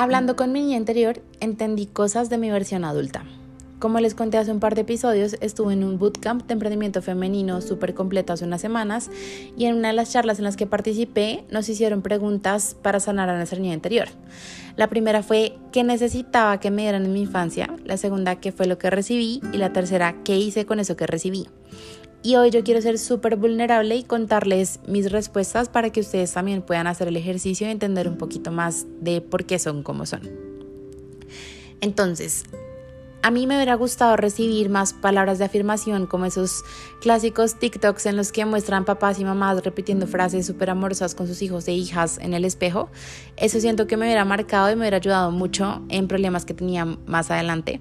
Hablando con mi niña interior, entendí cosas de mi versión adulta. Como les conté hace un par de episodios, estuve en un bootcamp de emprendimiento femenino súper completo hace unas semanas y en una de las charlas en las que participé nos hicieron preguntas para sanar a nuestra niña interior. La primera fue qué necesitaba que me dieran en mi infancia, la segunda qué fue lo que recibí y la tercera qué hice con eso que recibí. Y hoy yo quiero ser súper vulnerable y contarles mis respuestas para que ustedes también puedan hacer el ejercicio y entender un poquito más de por qué son como son. Entonces, a mí me hubiera gustado recibir más palabras de afirmación como esos clásicos TikToks en los que muestran papás y mamás repitiendo frases súper amorosas con sus hijos e hijas en el espejo. Eso siento que me hubiera marcado y me hubiera ayudado mucho en problemas que tenía más adelante.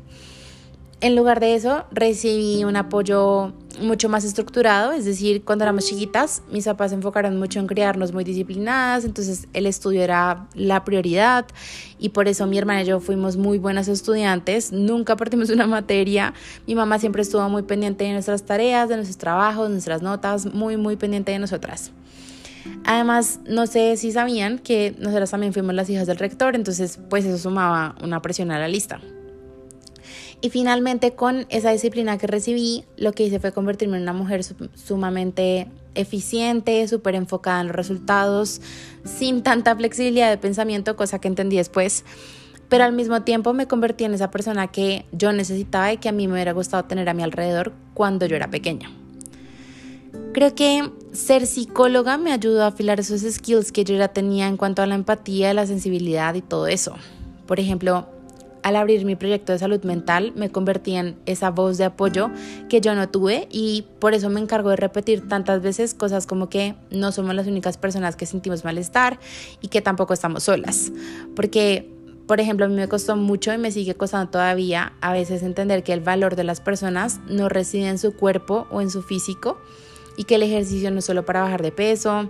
En lugar de eso, recibí un apoyo mucho más estructurado, es decir, cuando éramos chiquitas, mis papás se enfocaron mucho en criarnos muy disciplinadas, entonces el estudio era la prioridad y por eso mi hermana y yo fuimos muy buenas estudiantes, nunca partimos una materia, mi mamá siempre estuvo muy pendiente de nuestras tareas, de nuestros trabajos, nuestras notas, muy, muy pendiente de nosotras. Además, no sé si sabían que nosotras también fuimos las hijas del rector, entonces pues eso sumaba una presión a la lista. Y finalmente con esa disciplina que recibí, lo que hice fue convertirme en una mujer sumamente eficiente, súper enfocada en los resultados, sin tanta flexibilidad de pensamiento, cosa que entendí después. Pero al mismo tiempo me convertí en esa persona que yo necesitaba y que a mí me hubiera gustado tener a mi alrededor cuando yo era pequeña. Creo que ser psicóloga me ayudó a afilar esos skills que yo ya tenía en cuanto a la empatía, la sensibilidad y todo eso. Por ejemplo, al abrir mi proyecto de salud mental me convertí en esa voz de apoyo que yo no tuve y por eso me encargo de repetir tantas veces cosas como que no somos las únicas personas que sentimos malestar y que tampoco estamos solas. Porque, por ejemplo, a mí me costó mucho y me sigue costando todavía a veces entender que el valor de las personas no reside en su cuerpo o en su físico y que el ejercicio no es solo para bajar de peso,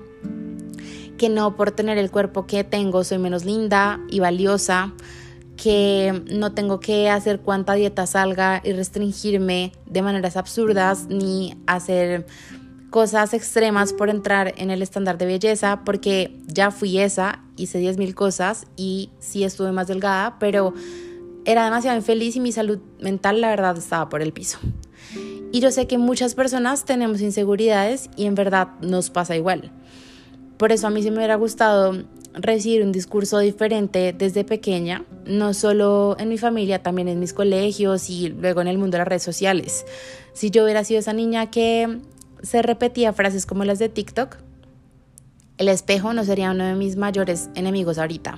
que no por tener el cuerpo que tengo soy menos linda y valiosa que no tengo que hacer cuánta dieta salga y restringirme de maneras absurdas ni hacer cosas extremas por entrar en el estándar de belleza porque ya fui esa, hice 10.000 cosas y sí estuve más delgada, pero era demasiado infeliz y mi salud mental la verdad estaba por el piso. Y yo sé que muchas personas tenemos inseguridades y en verdad nos pasa igual. Por eso a mí sí me hubiera gustado recibir un discurso diferente desde pequeña, no solo en mi familia, también en mis colegios y luego en el mundo de las redes sociales. Si yo hubiera sido esa niña que se repetía frases como las de TikTok, el espejo no sería uno de mis mayores enemigos ahorita.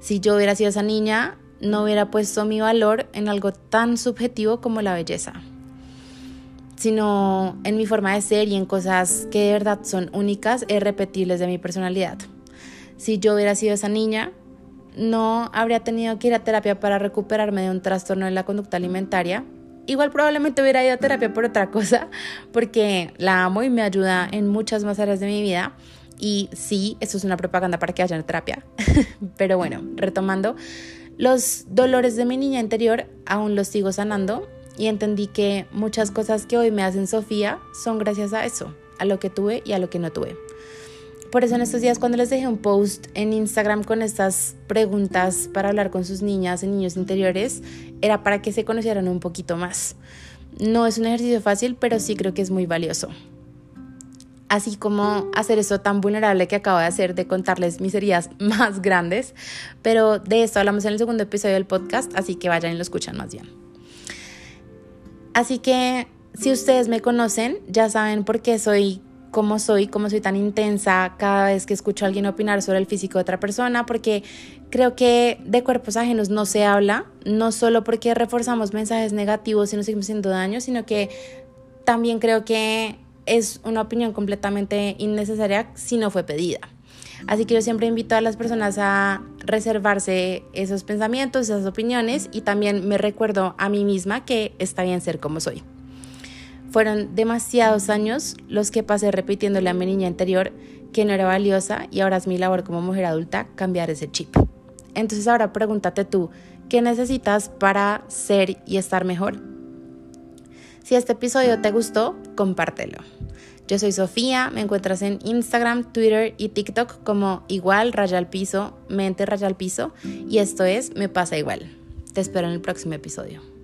Si yo hubiera sido esa niña, no hubiera puesto mi valor en algo tan subjetivo como la belleza, sino en mi forma de ser y en cosas que de verdad son únicas e irrepetibles de mi personalidad si yo hubiera sido esa niña, no habría tenido que ir a terapia para recuperarme de un trastorno de la conducta alimentaria. Igual probablemente hubiera ido a terapia por otra cosa, porque la amo y me ayuda en muchas más áreas de mi vida. Y sí, esto es una propaganda para que vayan a terapia. Pero bueno, retomando, los dolores de mi niña interior aún los sigo sanando y entendí que muchas cosas que hoy me hacen Sofía son gracias a eso, a lo que tuve y a lo que no tuve. Por eso en estos días cuando les dejé un post en Instagram con estas preguntas para hablar con sus niñas y niños interiores, era para que se conocieran un poquito más. No es un ejercicio fácil, pero sí creo que es muy valioso. Así como hacer eso tan vulnerable que acabo de hacer de contarles mis heridas más grandes, pero de esto hablamos en el segundo episodio del podcast, así que vayan y lo escuchan más bien. Así que si ustedes me conocen, ya saben por qué soy cómo soy, cómo soy tan intensa cada vez que escucho a alguien opinar sobre el físico de otra persona, porque creo que de cuerpos ajenos no se habla, no solo porque reforzamos mensajes negativos y nos seguimos haciendo daño, sino que también creo que es una opinión completamente innecesaria si no fue pedida. Así que yo siempre invito a las personas a reservarse esos pensamientos, esas opiniones y también me recuerdo a mí misma que está bien ser como soy. Fueron demasiados años los que pasé repitiéndole a mi niña anterior que no era valiosa y ahora es mi labor como mujer adulta cambiar ese chip. Entonces ahora pregúntate tú, ¿qué necesitas para ser y estar mejor? Si este episodio te gustó, compártelo. Yo soy Sofía, me encuentras en Instagram, Twitter y TikTok como igual raya al piso, mente raya al piso y esto es Me pasa igual. Te espero en el próximo episodio.